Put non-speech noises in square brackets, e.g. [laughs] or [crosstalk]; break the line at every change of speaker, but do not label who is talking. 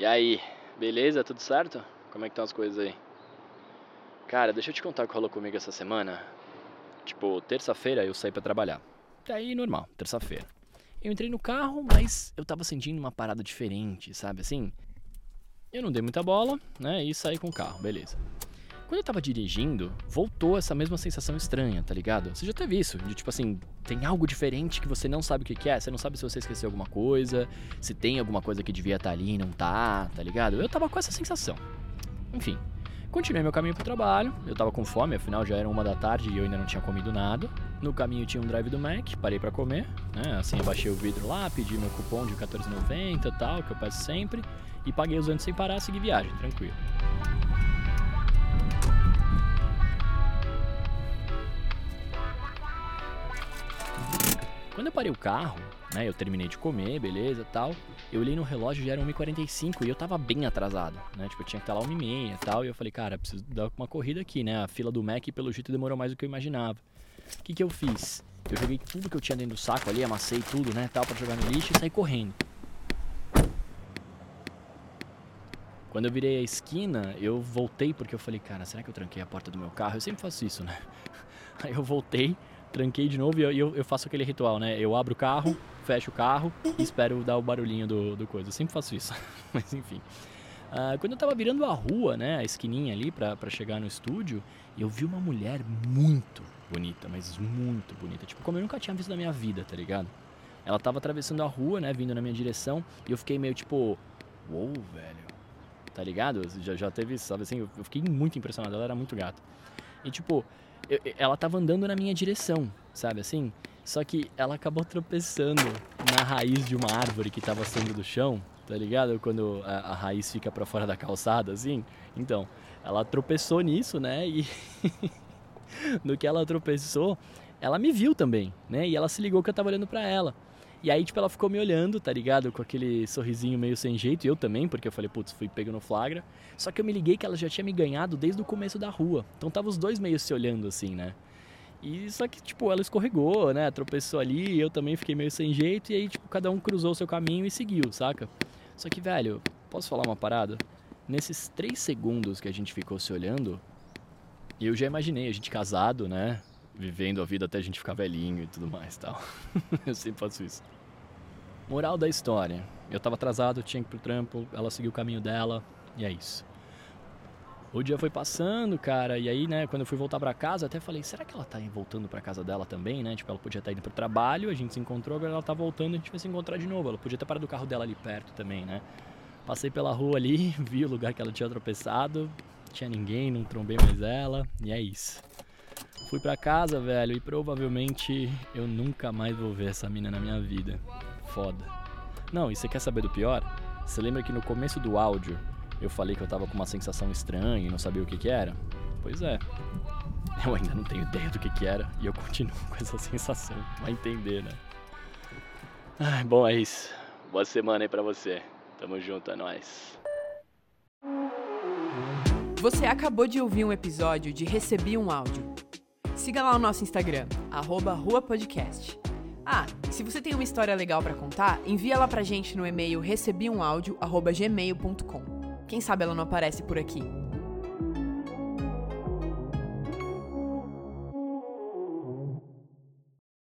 E aí, beleza? Tudo certo? Como é que estão as coisas aí? Cara, deixa eu te contar o que rolou comigo essa semana. Tipo, terça-feira eu saí para trabalhar. Tá aí normal, terça-feira. Eu entrei no carro, mas eu tava sentindo uma parada diferente, sabe assim? Eu não dei muita bola, né? E saí com o carro, beleza. Quando eu tava dirigindo, voltou essa mesma sensação estranha, tá ligado? Você já teve isso, de tipo assim, tem algo diferente que você não sabe o que, é, você não sabe se você esqueceu alguma coisa, se tem alguma coisa que devia estar tá ali e não tá, tá ligado? Eu tava com essa sensação. Enfim, continuei meu caminho pro trabalho, eu tava com fome, afinal já era uma da tarde e eu ainda não tinha comido nada. No caminho tinha um drive do Mac, parei para comer, né? Assim, eu baixei o vidro lá, pedi meu cupom de 14,90 e tal, que eu peço sempre, e paguei os anos sem parar, segui viagem, tranquilo. Quando eu parei o carro, né, eu terminei de comer, beleza, tal, eu olhei no relógio, já era 1h45 e eu tava bem atrasado, né, tipo, eu tinha que estar lá 1h30 e tal, e eu falei, cara, preciso dar uma corrida aqui, né, a fila do Mac, pelo jeito, demorou mais do que eu imaginava. O que que eu fiz? Eu joguei tudo que eu tinha dentro do saco ali, amassei tudo, né, tal, pra jogar no lixo e saí correndo. Quando eu virei a esquina, eu voltei porque eu falei, cara, será que eu tranquei a porta do meu carro? Eu sempre faço isso, né? [laughs] Aí eu voltei, tranquei de novo e eu, eu, faço aquele ritual, né? Eu abro o carro, fecho o carro e espero dar o barulhinho do, do coisa. Eu sempre faço isso, [laughs] mas enfim. Uh, quando eu tava virando a rua, né, a esquininha ali pra chegar no estúdio, eu vi uma mulher muito bonita, mas muito bonita. Tipo, como eu nunca tinha visto na minha vida, tá ligado? Ela tava atravessando a rua, né, vindo na minha direção, e eu fiquei meio tipo, uou, wow, velho, tá ligado? Já, já teve, sabe assim, eu fiquei muito impressionado, ela era muito gata. E tipo, eu, ela tava andando na minha direção, sabe assim? Só que ela acabou tropeçando na raiz de uma árvore que tava saindo do chão, tá ligado? Quando a, a raiz fica para fora da calçada, assim. Então, ela tropeçou nisso, né? E [laughs] no que ela tropeçou, ela me viu também, né? E ela se ligou que eu tava olhando para ela. E aí, tipo, ela ficou me olhando, tá ligado? Com aquele sorrisinho meio sem jeito. E eu também, porque eu falei, putz, fui pego no flagra. Só que eu me liguei que ela já tinha me ganhado desde o começo da rua. Então tava os dois meio se olhando assim, né? E só que, tipo, ela escorregou, né? Tropeçou ali, eu também fiquei meio sem jeito. E aí, tipo, cada um cruzou o seu caminho e seguiu, saca? Só que, velho, posso falar uma parada? Nesses três segundos que a gente ficou se olhando, eu já imaginei a gente casado, né? Vivendo a vida até a gente ficar velhinho e tudo mais tal. [laughs] eu sempre faço isso. Moral da história. Eu tava atrasado, tinha que ir pro trampo, ela seguiu o caminho dela e é isso. O dia foi passando, cara, e aí, né, quando eu fui voltar para casa, até falei, será que ela tá voltando para casa dela também, né? Tipo, ela podia estar indo pro trabalho, a gente se encontrou, agora ela tá voltando, a gente vai se encontrar de novo. Ela podia ter parado o carro dela ali perto também, né? Passei pela rua ali, [laughs] vi o lugar que ela tinha tropeçado, tinha ninguém, não trombei mais ela, e é isso. Fui para casa, velho, e provavelmente eu nunca mais vou ver essa mina na minha vida. Foda. Não, e você quer saber do pior? Você lembra que no começo do áudio eu falei que eu tava com uma sensação estranha e não sabia o que que era? Pois é. Eu ainda não tenho ideia do que que era e eu continuo [laughs] com essa sensação. Vai entender, né? Ai, bom, é isso. Boa semana aí pra você. Tamo junto, é nóis.
Você acabou de ouvir um episódio de Recebi um Áudio Siga lá o nosso Instagram, arroba ruapodcast. Ah, se você tem uma história legal para contar, envia ela pra gente no e-mail recebiumaudio.gmail.com. Quem sabe ela não aparece por aqui.